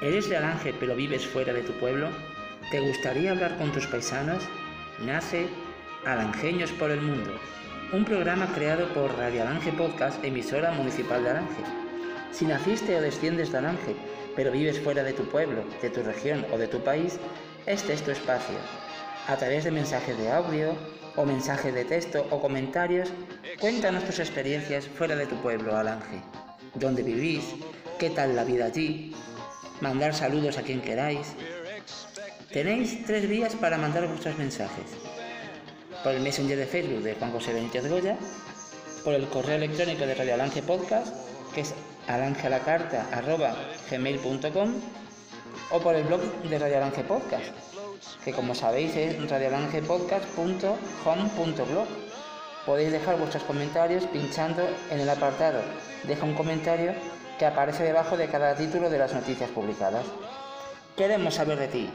¿Eres de Alange pero vives fuera de tu pueblo? ¿Te gustaría hablar con tus paisanos? Nace Alangeños por el Mundo, un programa creado por Radio Alange Podcast, emisora municipal de Alange. Si naciste o desciendes de Alange, pero vives fuera de tu pueblo, de tu región o de tu país, este es tu espacio. A través de mensajes de audio o mensajes de texto o comentarios, cuéntanos tus experiencias fuera de tu pueblo, Alange. ¿Dónde vivís? ¿Qué tal la vida allí? Mandar saludos a quien queráis. Tenéis tres días para mandar vuestros mensajes. Por el Messenger de Facebook de Juan José Benítez Goya, por el correo electrónico de Radio Alange Podcast, que es alangealacarta.gmail.com o por el blog de Radio Alange Podcast, que como sabéis es radioalangepodcast.home.blog. Podéis dejar vuestros comentarios pinchando en el apartado Deja un comentario que aparece debajo de cada título de las noticias publicadas. Queremos saber de ti.